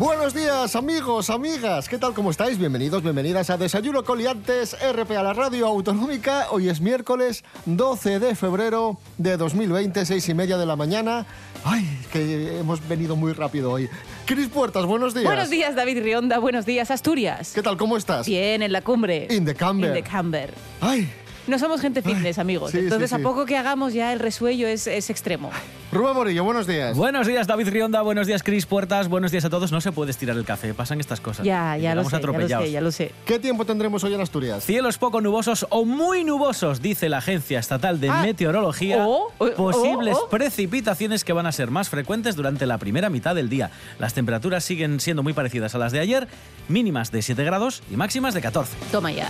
Buenos días amigos, amigas, ¿qué tal? ¿Cómo estáis? Bienvenidos, bienvenidas a Desayuno Coliantes, RP a la Radio Autonómica. Hoy es miércoles 12 de febrero de 2020, seis y media de la mañana. Ay, que hemos venido muy rápido hoy. Cris Puertas, buenos días. Buenos días, David Rionda. Buenos días, Asturias. ¿Qué tal? ¿Cómo estás? Bien, en la cumbre. In the camber. In the camber. Ay, No somos gente fitness, amigos. sí, Entonces, sí, sí. a poco que hagamos ya el resuello es, es extremo. Rubén Morillo, buenos días. Buenos días, David Rionda. Buenos días, Cris Puertas. Buenos días a todos. No se puede estirar el café. Pasan estas cosas. Ya, ya lo sé, ya lo sé, ya lo sé. ¿Qué tiempo tendremos hoy en Asturias? Cielos poco nubosos o muy nubosos, dice la Agencia Estatal de Ah. Meteorología. Oh, oh, posibles oh, oh. precipitaciones que van a ser más frecuentes durante la primera mitad del día. Las temperaturas siguen siendo muy parecidas a las de ayer, mínimas de 7 grados y máximas de 14. Toma ya.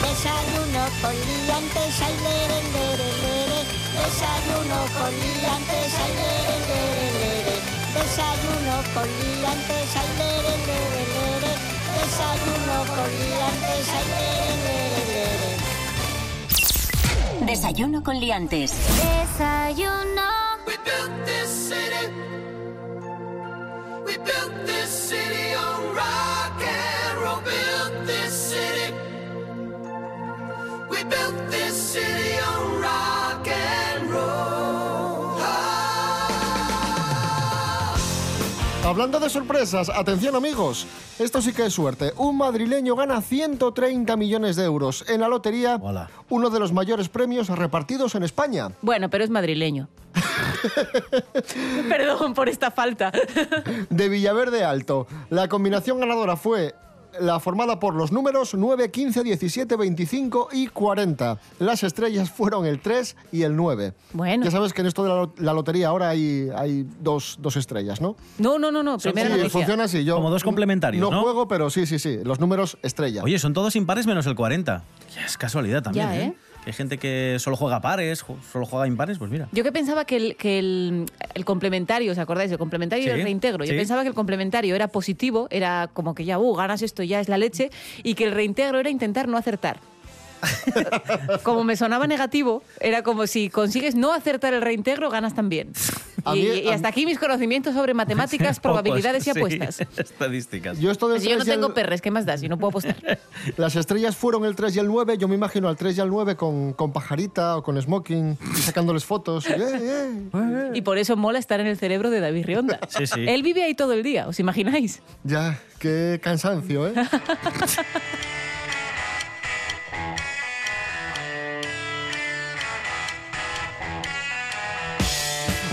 Desayuno con liantes, ay, lere, lere, lere. Desayuno con liantes, ay, lere, lere, lere. Desayuno con liantes, ay, lere, lere, lere. Desayuno con liantes, ay, lere, lere, lere. Desayuno con Liantes. Desayuno. We built this city. We built this city on rock Hablando de sorpresas, atención amigos, esto sí que es suerte. Un madrileño gana 130 millones de euros en la lotería, Hola. uno de los mayores premios repartidos en España. Bueno, pero es madrileño. Perdón por esta falta. De Villaverde Alto. La combinación ganadora fue la formada por los números 9, 15, 17, 25 y 40. Las estrellas fueron el 3 y el 9. Bueno. Ya sabes que en esto de la, la lotería ahora hay, hay dos, dos estrellas, ¿no? No, no, no, no. Primera sí, funciona así. Yo Como dos complementarios, ¿no? juego, pero sí, sí, sí. Los números estrella. Oye, son todos impares menos el 40. Ya es casualidad también, Ya, ¿eh? ¿eh? Hay gente que solo juega pares, solo juega impares, pues mira. Yo que pensaba que el, que el, el complementario, ¿os acordáis? El complementario y Sí, el reintegro. Yo sí. pensaba que el complementario era positivo, era como que ya, uh, ganas esto, ya es la leche, y que el reintegro era intentar no acertar. como me sonaba negativo, era como si consigues no acertar el reintegro, ganas también. Y, mí- y a hasta aquí mis conocimientos sobre matemáticas, probabilidades y apuestas. Estadísticas. Yo esto Pues yo no 3 y el- tengo perres, ¿qué más da si no puedo apostar? Las estrellas fueron el 3 y el 9. Yo me imagino al 3 y al 9 con, con pajarita o con smoking y sacándoles fotos. ¡Eh, eh! Y por eso mola estar en el cerebro de David Rionda. Sí, sí. Él vive ahí todo el día, ¿os imagináis? Ya, qué cansancio, ¿eh?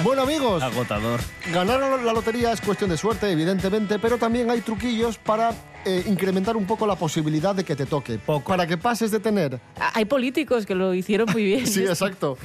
Bueno amigos, Agotador. ganar la lotería es cuestión de suerte, evidentemente, pero también hay truquillos para eh, incrementar un poco la posibilidad de que te toque. Poco. Para que pases de tener Ah, Hay políticos que lo hicieron muy bien. Sí, exacto.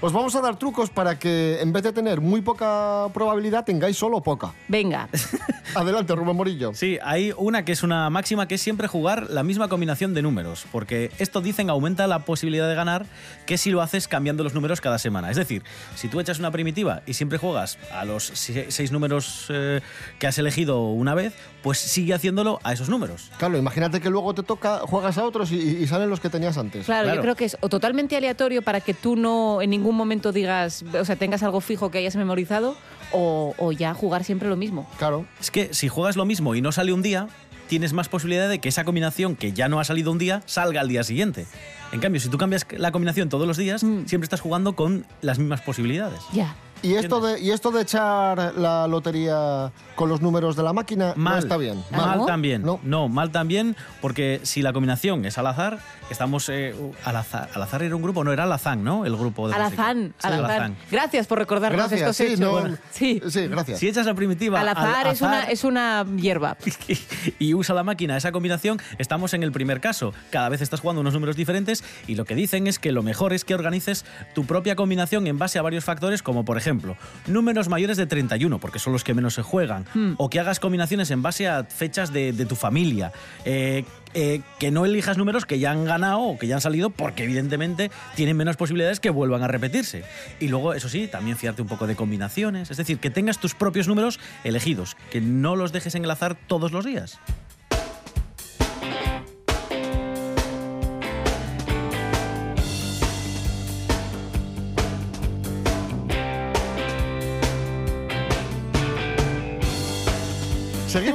Os vamos a dar trucos para que en vez de tener muy poca probabilidad tengáis solo poca. Venga, Adelante, Rubén Morillo. Sí, hay una que es una máxima que es siempre jugar la misma combinación de números, porque esto dicen aumenta la posibilidad de ganar que si lo haces cambiando los números cada semana. Es decir, si tú echas una primitiva y siempre juegas a los se- seis números eh, que has elegido una vez, pues sigue haciéndolo a esos números. Claro, imagínate que luego te toca, juegas a otros y, y salen los que tenías antes. claro, Claro. yo creo que es o totalmente aleatorio para que tú no en ningún momento digas, o sea, tengas algo fijo que hayas memorizado, o, o ya jugar siempre lo mismo. Claro. Es que si juegas lo mismo y no sale un día, tienes más posibilidad de que esa combinación que ya no ha salido un día salga al día siguiente. En cambio, si tú cambias la combinación todos los días, Mm. siempre estás jugando con las mismas posibilidades. Ya. Y esto, de, y esto de echar la lotería con los números de la máquina no Mal. está bien. Mal ¿no? también. No. No. mal también, porque si la combinación es al azar, estamos eh, al azar. Al azar era un grupo, no era Alazán, ¿no? El grupo de. Alazán, Sí, Alazán. Gracias por recordarnos Gracias, estos sí, hechos. no- Bueno, sí. sí, gracias. Si echas la primitiva Al azar, al es, una, azar es una hierba. y usa la máquina esa combinación, estamos en el primer caso. Cada vez estás jugando unos números diferentes y lo que dicen es que lo mejor es que organices tu propia combinación en base a varios factores, como por ejemplo ejemplo, números mayores de 31, porque son los que menos se juegan, o que hagas combinaciones en base a fechas de, de tu familia, eh, eh, que no elijas números que ya han ganado o que ya han salido, porque evidentemente tienen menos posibilidades que vuelvan a repetirse. Y luego, eso sí, también fiarte un poco de combinaciones, es decir, que tengas tus propios números elegidos, que no los dejes enlazar todos los días.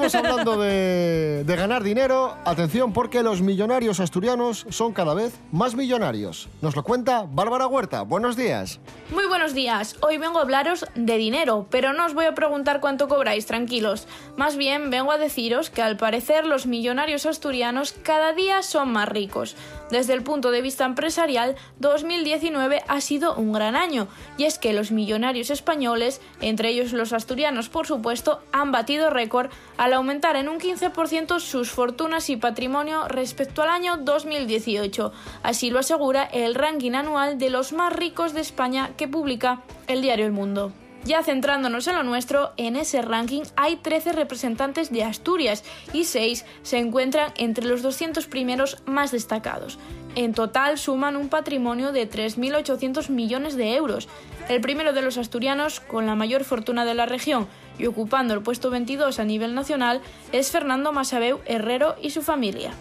Seguimos hablando de, de ganar dinero. Atención, porque los millonarios asturianos son cada vez más millonarios. Nos lo cuenta Bárbara Huerta. Buenos días. Muy buenos días. Hoy vengo a hablaros de dinero, pero no os voy a preguntar cuánto cobráis, tranquilos. Más bien vengo a deciros que al parecer los millonarios asturianos cada día son más ricos. Desde el punto de vista empresarial, 2019 ha sido un gran año, y es que los millonarios españoles, entre ellos los asturianos por supuesto, han batido récord al aumentar en un 15% sus fortunas y patrimonio respecto al año 2018. Así lo asegura el ranking anual de los más ricos de España que publica el diario El Mundo. Ya centrándonos en lo nuestro, en ese ranking hay 13 representantes de Asturias y 6 se encuentran entre los 200 primeros más destacados. En total suman un patrimonio de 3.800 millones de euros. El primero de los asturianos con la mayor fortuna de la región y ocupando el puesto 22 a nivel nacional es Fernando Masabeu Herrero y su familia.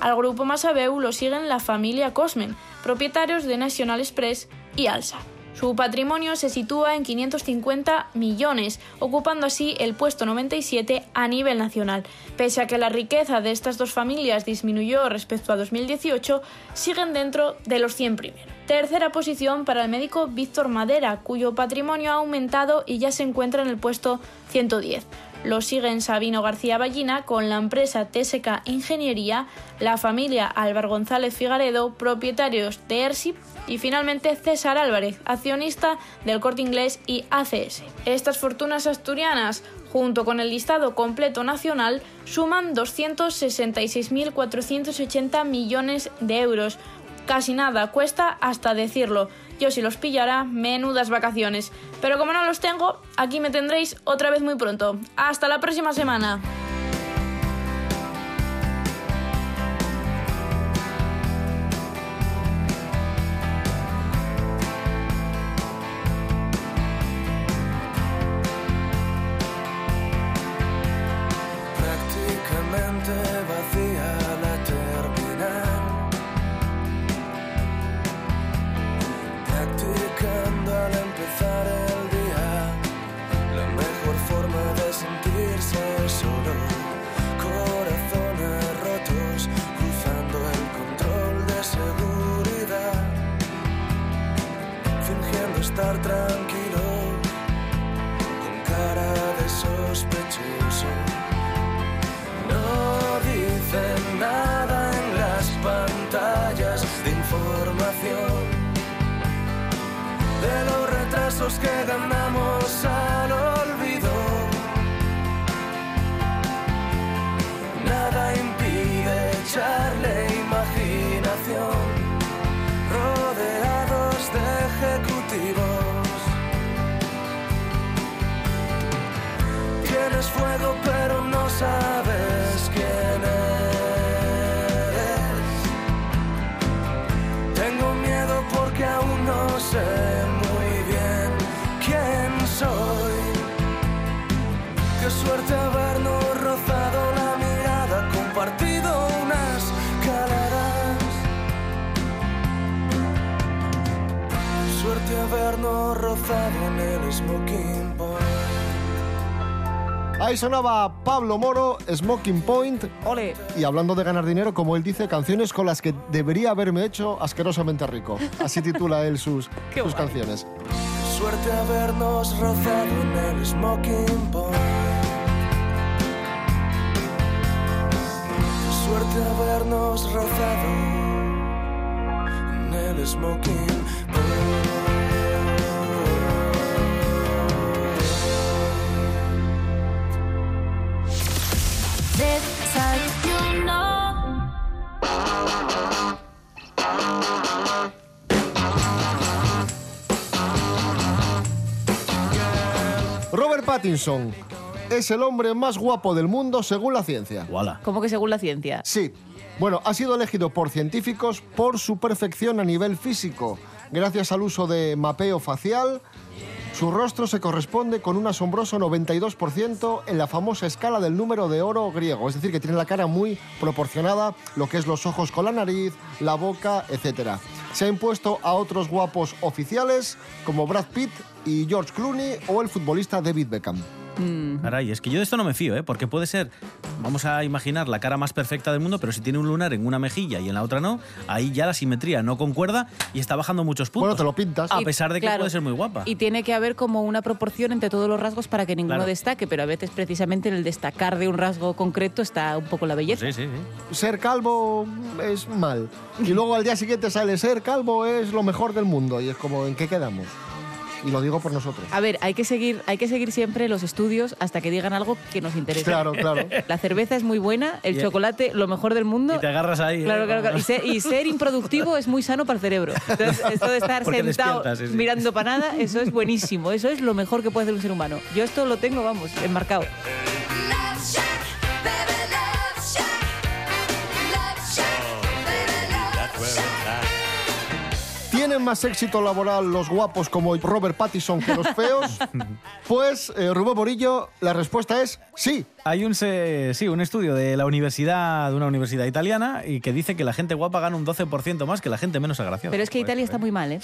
Al grupo Masabeu lo siguen la familia Cosmen, propietarios de National Express y Alsa. Su patrimonio se sitúa en 550 millones, ocupando así el puesto 97 a nivel nacional. Pese a que la riqueza de estas dos familias disminuyó respecto a 2018, siguen dentro de los 100 primeros. Tercera posición para el médico Víctor Madera, cuyo patrimonio ha aumentado y ya se encuentra en el puesto 110. Lo siguen Sabino García Ballina con la empresa TSK Ingeniería, la familia Álvaro González Figaredo, propietarios de Ersip y finalmente César Álvarez, accionista del Corte Inglés y ACS. Estas fortunas asturianas, junto con el listado completo nacional, suman 266.480 millones de euros. Casi nada cuesta hasta decirlo. Yo si los pillara, menudas vacaciones. Pero como no los tengo, aquí me tendréis otra vez muy pronto. Hasta la próxima semana. Retrasos que ganamos habernos rozado en el smoking point. Ahí sonaba Pablo Moro, Smoking Point. Ole. Y hablando de ganar dinero, como él dice, canciones con las que debería haberme hecho asquerosamente rico. Así titula él sus, Qué sus guay. canciones. Suerte habernos rozado en el smoking point. Suerte habernos rozado en el smoking Robert Pattinson es el hombre más guapo del mundo según la ciencia. Wala. Como que según la ciencia. Sí. Bueno, ha sido elegido por científicos por su perfección a nivel físico. Gracias al uso de mapeo facial, su rostro se corresponde con un asombroso 92% en la famosa escala del número de oro griego. Es decir, que tiene la cara muy proporcionada, lo que es los ojos con la nariz, la boca, etc. Se ha impuesto a otros guapos oficiales como Brad Pitt y George Clooney o el futbolista David Beckham. Caray, es que yo de esto no me fío, ¿eh? Porque puede ser, vamos a imaginar la cara más perfecta del mundo, pero si tiene un lunar en una mejilla y en la otra no, ahí ya la simetría no concuerda y está bajando muchos puntos. Bueno, te lo pintas. A pesar de que claro. puede ser muy guapa. Y tiene que haber como una proporción entre todos los rasgos para que ninguno Claro. destaque, pero a veces precisamente en el destacar de un rasgo concreto está un poco la belleza. Sí, sí, sí. Ser calvo es mal. Y luego al día siguiente sale ser calvo es lo mejor del mundo. Y es como, ¿en qué quedamos? Y lo digo por nosotros. A ver, hay que seguir, hay que seguir siempre los estudios hasta que digan algo que nos interese. Claro, claro. La cerveza es muy buena, el Y- chocolate lo mejor del mundo. Y te agarras ahí. ¿eh? Claro, claro, claro. Y ser, y ser improductivo es muy sano para el cerebro. Entonces, esto de estar Porque sentado despiertas, sí, sí. mirando para nada, eso es buenísimo. Eso es lo mejor que puede hacer un ser humano. Yo esto lo tengo, vamos, enmarcado. ¿Tienen más éxito laboral los guapos como Robert Pattinson que los feos? Pues, eh, Rubén Morillo, la respuesta es sí. Hay un, se- sí, un estudio de la universidad, de una universidad italiana, y que dice que la gente guapa gana un 12% más que la gente menos agraciada. Pero es que Italia está muy mal, ¿eh?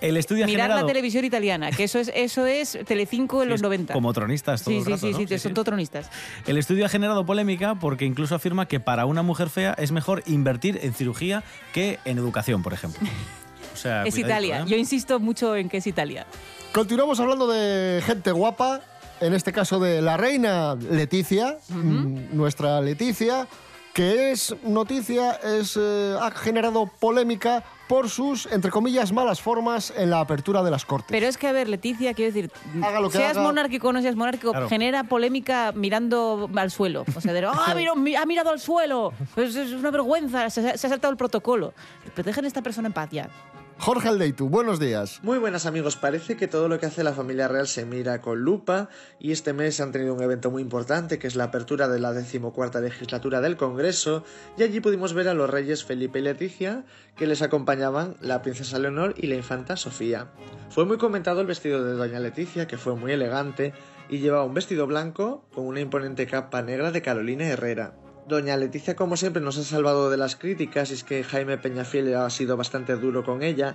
El estudio ha Mirar la generado- televisión italiana, que eso es, eso es Telecinco en Sí, los es 90. Como tronistas todo Sí, el sí, rato, sí, ¿no? sí, son todo tronistas. El estudio ha generado polémica porque incluso afirma que para una mujer fea es mejor invertir en cirugía que en educación, por ejemplo. Sea, Es Italia. ¿eh? Yo insisto mucho en que es Italia. Continuamos hablando de gente guapa, en este caso de la reina Leticia, mm, nuestra Leticia, que es noticia, es, eh, ha generado polémica por sus, entre comillas, malas formas en la apertura de las cortes. Pero es que, a ver, Leticia, quiero decir, Haga lo que seas haga. monárquico o no seas monárquico, Claro. genera polémica mirando al suelo. O sea, de, ¡ah, ha mirado al suelo! Pues es una vergüenza, se, se ha saltado el protocolo. Pero dejen a esta persona en paz ya. Jorge Aldeitu, buenos días. Muy buenas amigos, parece que todo lo que hace la familia real se mira con lupa y este mes han tenido un evento muy importante que es la apertura de la decimocuarta legislatura del Congreso y allí pudimos ver a los reyes Felipe y Leticia que les acompañaban la princesa Leonor y la infanta Sofía. Fue muy comentado el vestido de doña Leticia que fue muy elegante y llevaba un vestido blanco con una imponente capa negra de Carolina Herrera. Doña Leticia, como siempre, nos ha salvado de las críticas, y es que Jaime Peñafiel ha sido bastante duro con ella,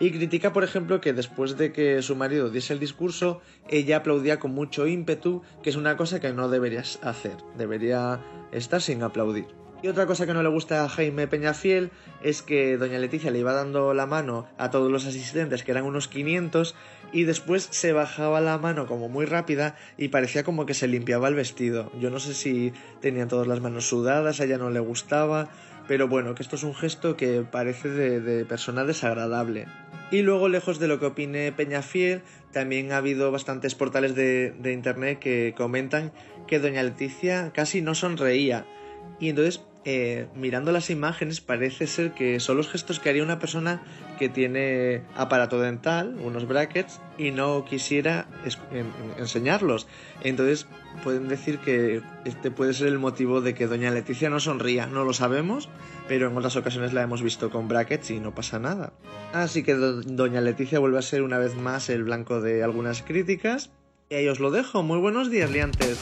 y critica, por ejemplo, que después de que su marido diese el discurso, ella aplaudía con mucho ímpetu, que es una cosa que no deberías hacer, debería estar sin aplaudir. Y otra cosa que no le gusta a Jaime Peñafiel es que doña Leticia le iba dando la mano a todos los asistentes, que eran unos 500, y después se bajaba la mano como muy rápida y parecía como que se limpiaba el vestido. Yo no sé si tenían todas las manos sudadas, a ella no le gustaba, pero bueno, que esto es un gesto que parece de, de persona desagradable. Y luego, lejos de lo que opine Peñafiel, también ha habido bastantes portales de, de internet que comentan que doña Leticia casi no sonreía. Y entonces, eh, mirando las imágenes, parece ser que son los gestos que haría una persona que tiene aparato dental, unos brackets, y no quisiera enseñarlos. Entonces, pueden decir que este puede ser el motivo de que doña Leticia no sonría. No lo sabemos, pero en otras ocasiones la hemos visto con brackets y no pasa nada. Así que do- doña Leticia vuelve a ser una vez más el blanco de algunas críticas. Y ahí os lo dejo. Muy buenos días, liantes.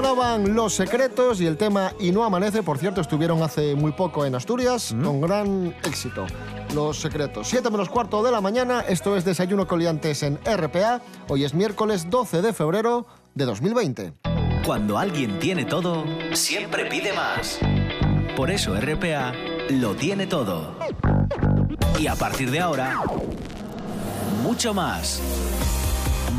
Sonaban Los Secretos y el tema Y no amanece, por cierto, estuvieron hace muy poco en Asturias con gran éxito. Los Secretos. 7 menos cuarto de la mañana, esto es Desayuno Coliantes en RPA. Hoy es miércoles 12 de febrero de 2020. Cuando alguien tiene todo, siempre pide más. Por eso RPA lo tiene todo. Y a partir de ahora, mucho más.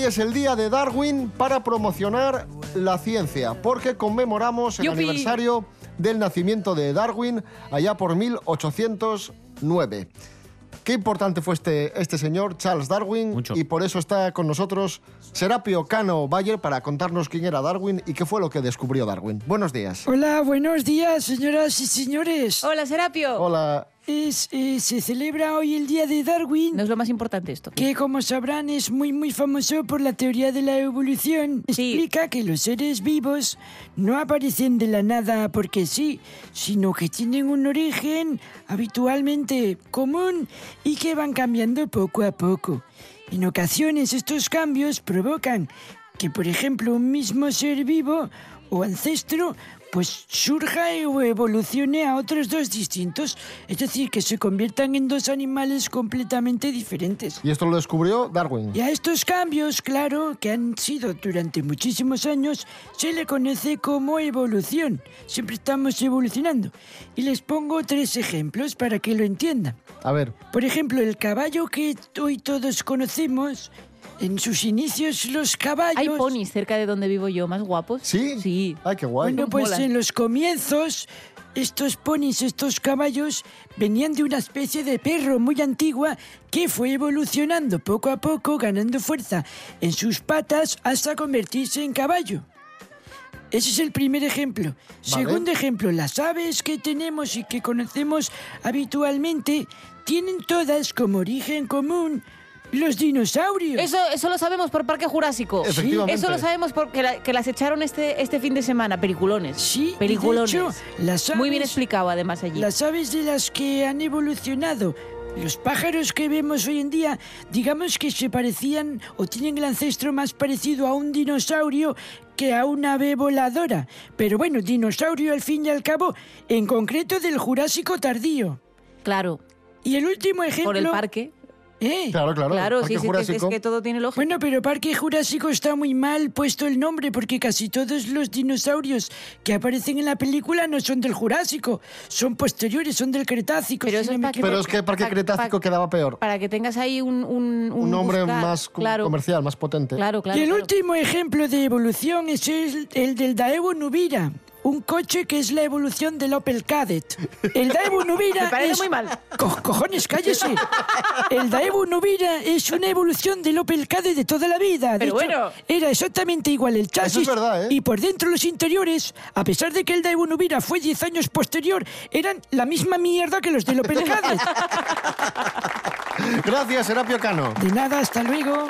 Hoy es el día de Darwin para promocionar la ciencia, porque conmemoramos el ¡Yupi! aniversario del nacimiento de Darwin allá por 1809. Qué importante fue este, este señor, Charles Darwin, Mucho. y por eso está con nosotros Serapio Cano Bayer para contarnos quién era Darwin y qué fue lo que descubrió Darwin. Buenos días. Hola, buenos días, señoras y señores. Hola, Serapio. Hola. Es, eh, se celebra hoy el Día de Darwin, No es lo más importante esto. que como sabrán es muy muy famoso por la teoría de la evolución. Sí. Explica que los seres vivos no aparecen de la nada porque sí, sino que tienen un origen habitualmente común y que van cambiando poco a poco. En ocasiones estos cambios provocan que, por ejemplo, un mismo ser vivo o ancestro pues surja o evolucione a otros dos distintos, es decir, que se conviertan en dos animales completamente diferentes. Y esto lo descubrió Darwin. Y a estos cambios, claro, que han sido durante muchísimos años, se le conoce como evolución. Siempre estamos evolucionando. Y les pongo tres ejemplos para que lo entiendan. A ver, Por ejemplo, el caballo que hoy todos conocemos, en sus inicios los caballos... Hay ponis cerca de donde vivo yo, más guapos. ¿sí? Sí. Ay, qué guay. Bueno, pues en los comienzos, estos ponis, estos caballos, venían de una especie de perro muy antigua que fue evolucionando poco a poco, ganando fuerza en sus patas hasta convertirse en caballo. Ese es el primer ejemplo. Segundo ejemplo, las aves que tenemos y que conocemos habitualmente tienen todas como origen común los dinosaurios. Eso, eso lo sabemos por Parque Jurásico. Efectivamente. Eso lo sabemos porque la- que las echaron este, este fin de semana. Peliculones. Sí, Peliculones. de hecho, las Muy bien aves- explicado además allí. Las aves de las que han evolucionado, los pájaros que vemos hoy en día, digamos que se parecían o tienen el ancestro más parecido a un dinosaurio que a una ave voladora. Pero bueno, dinosaurio al fin y al cabo, en concreto del Jurásico tardío. Claro. Y el último ejemplo... Por el parque. ¿Eh? Claro, claro. Claro, sí, sí, es que todo tiene lógica. Bueno, pero Parque Jurásico está muy mal puesto el nombre porque casi todos los dinosaurios que aparecen en la película no son del Jurásico, son posteriores, son del Cretácico. Pero si no me que- Pero es que Parque Pa- Cretácico pa- quedaba peor. Para que tengas ahí un... Un, Un nombre buscar. más claro, comercial, más potente. Claro, claro. y el claro. último ejemplo de evolución es el, el del Daewoo Nubira, un coche que es la evolución del Opel Kadett. El Daewoo Nubira Me parece es... muy mal. Co- cojones, cállese. El Daewoo Nubira es una evolución del Opel Kadett de toda la vida. De Pero hecho, bueno. Era exactamente igual el chasis. es verdad, ¿eh? Y por dentro los interiores, a pesar de que el Daewoo Nubira fue 10 años posterior, eran la misma mierda que los del Opel Kadett. Gracias, Serapio Cano. De nada, hasta luego.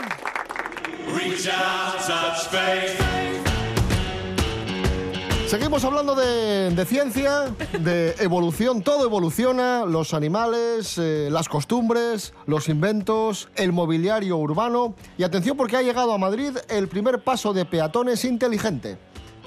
Seguimos hablando de, ciencia, de evolución. Todo evoluciona, los animales, eh, las costumbres, los inventos, el mobiliario urbano. Y atención porque ha llegado a Madrid el primer paso de peatones inteligente.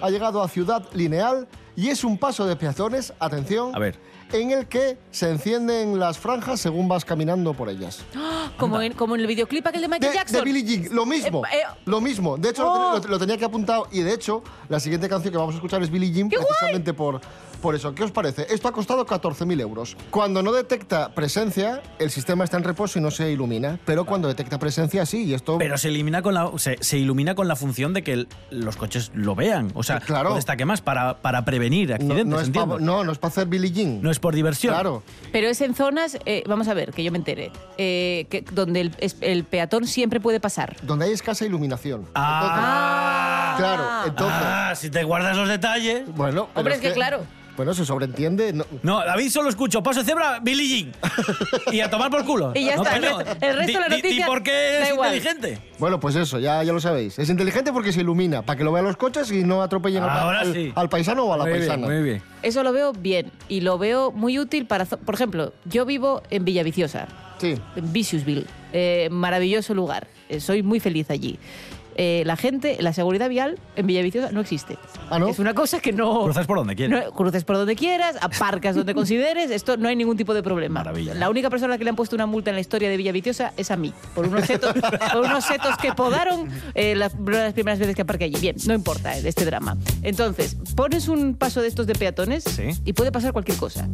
Ha llegado a Ciudad Lineal Y es un paso de peatones, atención, A ver. En el que se encienden las franjas según vas caminando por ellas. Como en, como en el videoclip aquel de Michael De, Jackson. de Billie Jean, lo mismo. Eh, eh, lo mismo. De hecho, Oh. lo, lo tenía que apuntado. Y de hecho, la siguiente canción que vamos a escuchar es Billie Jean, precisamente por, por eso. ¿Qué os parece? Esto ha costado 14.000 euros. Cuando no detecta presencia, el sistema está en reposo y no se ilumina. Pero cuando detecta presencia, sí. Y esto. Pero se elimina con la se, se ilumina con la función de que el- los coches lo vean. O sea, Claro. o destaque más para, para prevenir no, accidentes. no es pa- entiendo. no, no es para hacer Billie Jean. No es por diversión. Claro. Pero es en zonas, eh, vamos a ver, que yo me entere, eh, que, donde el, peatón siempre puede pasar. Donde hay escasa iluminación. Ah, Claro, entonces. Ah, si te guardas los detalles. Bueno, Hombre, es que claro. Bueno, se sobreentiende. no- No, David solo escucho paso de cebra, Billie Jean. y a tomar por culo. Y ya No, está, coño. el resto- el resto de la noticia por qué es igual. inteligente? Bueno, pues eso, ya, ya lo sabéis. Es inteligente porque se ilumina, para que lo vean los coches y no atropellen al, Ahora al- sí. al paisano o a la Muy bien, paisana. muy bien. Eso lo veo bien y lo veo muy útil para, por ejemplo, yo vivo en Villaviciosa, Sí. en Viciousville, eh, maravilloso lugar, eh, soy muy feliz allí. Eh, la gente, la seguridad vial en Villaviciosa no existe. ¿Ah, no? Es una cosa que no... Cruzas por donde quieras. No, cruces por donde quieras, aparcas donde consideres, esto no hay ningún tipo de problema. Maravilla. La única persona que le han puesto una multa en la historia de Villaviciosa es a mí, por unos setos, por unos setos que podaron eh, las, las primeras veces que aparqué allí. Bien, no importa eh, este drama. Entonces, pones un paso de estos de peatones Sí. y puede pasar cualquier cosa.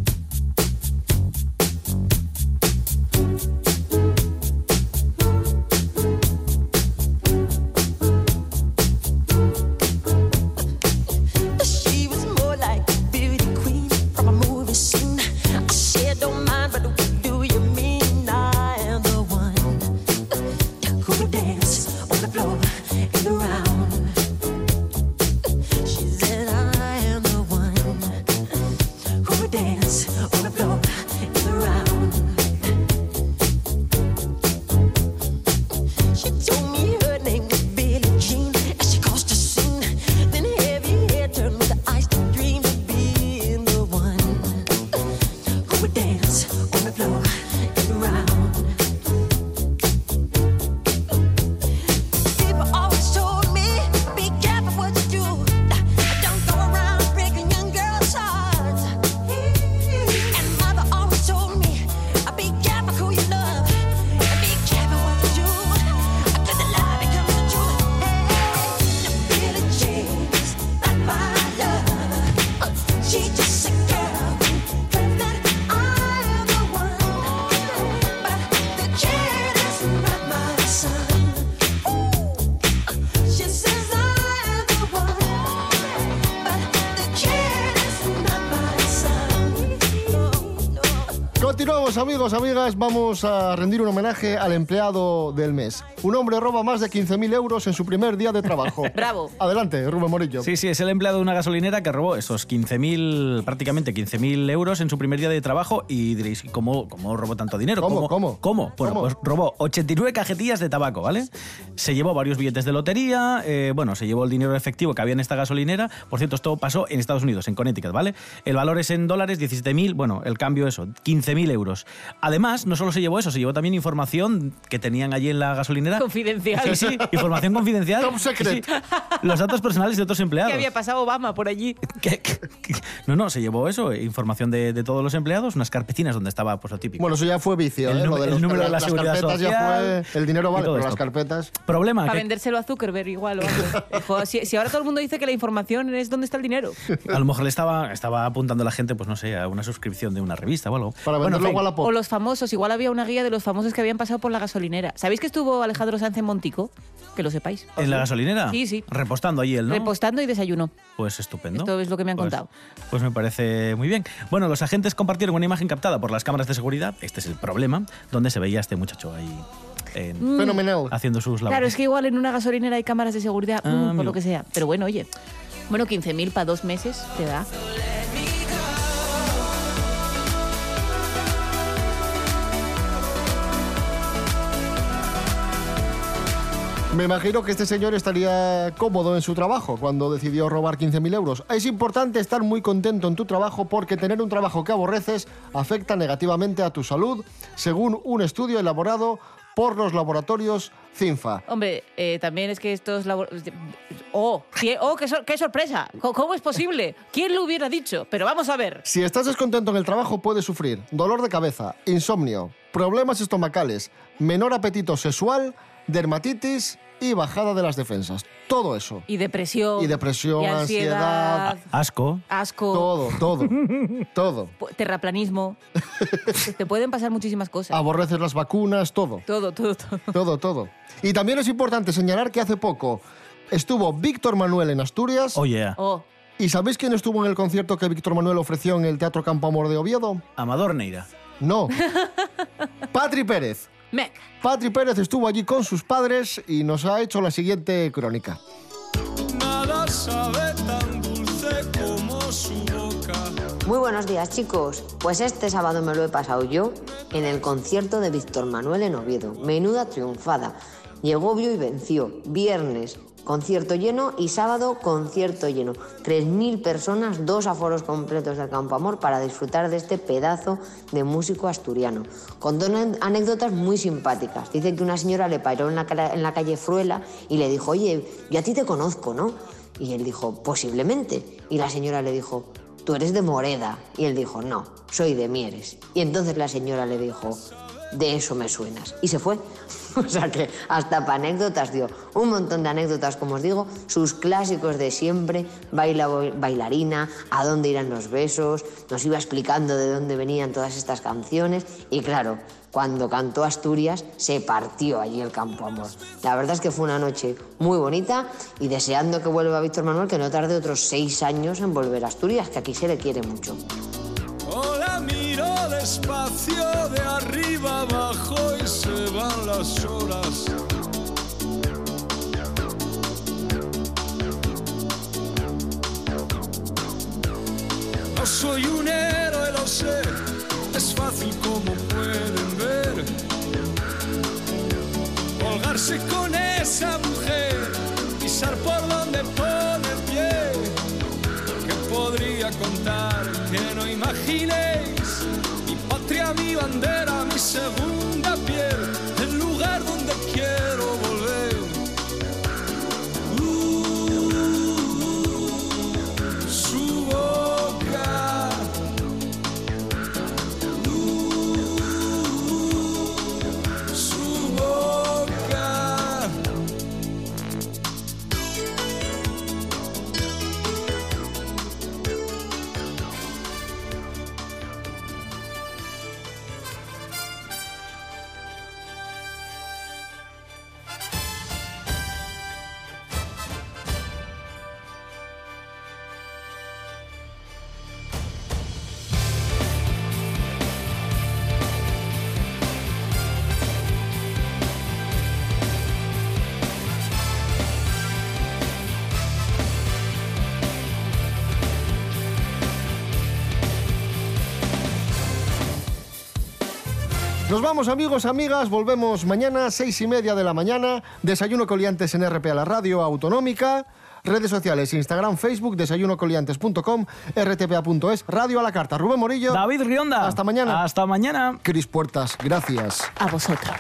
Continuamos, amigos, amigas. Vamos a rendir un homenaje al empleado del mes. Un hombre roba más de 15.000 euros en su primer día de trabajo. Bravo. Adelante, Rubén Morillo. Sí, sí, es el empleado de una gasolinera que robó esos 15.000, prácticamente 15.000 euros en su primer día de trabajo y diréis, ¿y ¿cómo, cómo robó tanto dinero? ¿Cómo, cómo? ¿Cómo? Bueno, ¿Cómo? pues robó 89 cajetillas de tabaco, ¿vale? Se llevó varios billetes de lotería, eh, bueno, se llevó el dinero efectivo que había en esta gasolinera. Por cierto, esto pasó en Estados Unidos, en Connecticut, ¿vale? El valor es en dólares, 17.000, bueno, el cambio eso, 15.000 euros. Además, no solo se llevó eso, se llevó también información que tenían allí en la gasolinera. Confidencial. Sí, sí, información confidencial. Top secret. Sí. Los datos personales de otros empleados. ¿Qué había pasado Obama por allí? ¿Qué- qué- qué? No, no, se llevó eso, información de, de todos los empleados, unas carpetinas donde estaba pues lo típico. Bueno, eso ya fue vicio. El ¿eh? Lo número- de el los- número de la las seguridad carpetas ya social fue. El dinero vale, pero las carpetas. Problema, Para que vendérselo a Zuckerberg igual o algo. Dijo, si, si ahora todo el mundo dice que la información es dónde está el dinero. a lo mejor le estaba, estaba apuntando a la gente, pues no sé, a una suscripción de una revista o algo. Para Bueno, igual a. O los famosos, igual había una guía de los famosos que habían pasado por la gasolinera. ¿Sabéis que estuvo Alejandro Sanz en Montico? Que lo sepáis. ¿En la gasolinera? Sí, sí. Repostando allí él, ¿no? Repostando y desayuno. Pues estupendo. Esto es lo que me han Pues- contado. Pues me parece muy bien. Bueno, los agentes compartieron una imagen captada por las cámaras de seguridad, este es el problema, donde se veía a este muchacho ahí en- Mm. Fenomenal. haciendo sus labores. Claro, es que igual en una gasolinera hay cámaras de seguridad, Ah, mm, por amigo. lo que sea. Pero bueno, oye. Bueno, 15.000 para dos meses te da. Me imagino que este señor estaría cómodo en su trabajo cuando decidió robar 15.000 euros. Es importante estar muy contento en tu trabajo porque tener un trabajo que aborreces afecta negativamente a tu salud, según un estudio elaborado por los laboratorios CINFA. Hombre, eh, también es que estos labor- ¡Oh! qué- ¡Oh, qué, sor- qué sorpresa! ¿Cómo- ¿Cómo es posible? ¿Quién lo hubiera dicho? Pero vamos a ver. Si estás descontento en el trabajo, puedes sufrir dolor de cabeza, insomnio, problemas estomacales, menor apetito sexual, dermatitis y bajada de las defensas. Todo eso. Y depresión. Y depresión, y ansiedad. Asco. Asco. Todo, todo, todo. Terraplanismo. Te pueden pasar muchísimas cosas. Aborreces las vacunas, todo. Todo, todo, todo. Todo, todo. Y también es importante señalar que hace poco estuvo Víctor Manuel en Asturias. Oh, yeah. Oh, ¿Y sabéis quién estuvo en el concierto que Víctor Manuel ofreció en el Teatro Campo Amor de Oviedo? Amador Neira. No. Patri Pérez. Mec. Patri Pérez estuvo allí con sus padres y nos ha hecho la siguiente crónica. Nada sabe tan dulce como su boca. Muy buenos días chicos. Pues este sábado me lo he pasado yo en el concierto de Víctor Manuel en Oviedo. Menuda triunfada. Llegó, vio y venció. Viernes, concierto lleno y sábado, concierto lleno. 3.000 personas, dos aforos completos del Campo Amor para disfrutar de este pedazo de músico asturiano. Con dos anécdotas muy simpáticas. Dice que una señora le paró en la, en la calle Fruela y le dijo, oye, yo a ti te conozco, ¿no? Y él dijo, posiblemente. Y la señora le dijo, tú eres de Moreda. Y él dijo, no, soy de Mieres. Y entonces la señora le dijo, de eso me suenas. Y se fue. O sea que hasta para anécdotas dio. Un montón de anécdotas, como os digo, sus clásicos de siempre, baila, bailarina, a dónde irán los besos, nos iba explicando de dónde venían todas estas canciones. Y claro, cuando cantó Asturias, se partió allí el campo amor. La verdad es que fue una noche muy bonita y deseando que vuelva Víctor Manuel, que no tarde otros seis años en volver a Asturias, que aquí se le quiere mucho. Hola, miro despacio de arriba abajo y se van las horas. No soy un héroe, lo sé, es fácil como pueden ver. Colgarse con esa mujer, pisar por que no imaginéis. Mi patria, mi bandera, mi segunda Nos vamos amigos, amigas, volvemos mañana, seis y media de la mañana, desayuno coliantes en RP a la radio autonómica, redes sociales, Instagram, Facebook, desayunocoliantes.com, rtpa.es, radio a la carta. Rubén Morillo. David Rionda. Hasta mañana. Hasta mañana. Cris Puertas, gracias. A vosotros.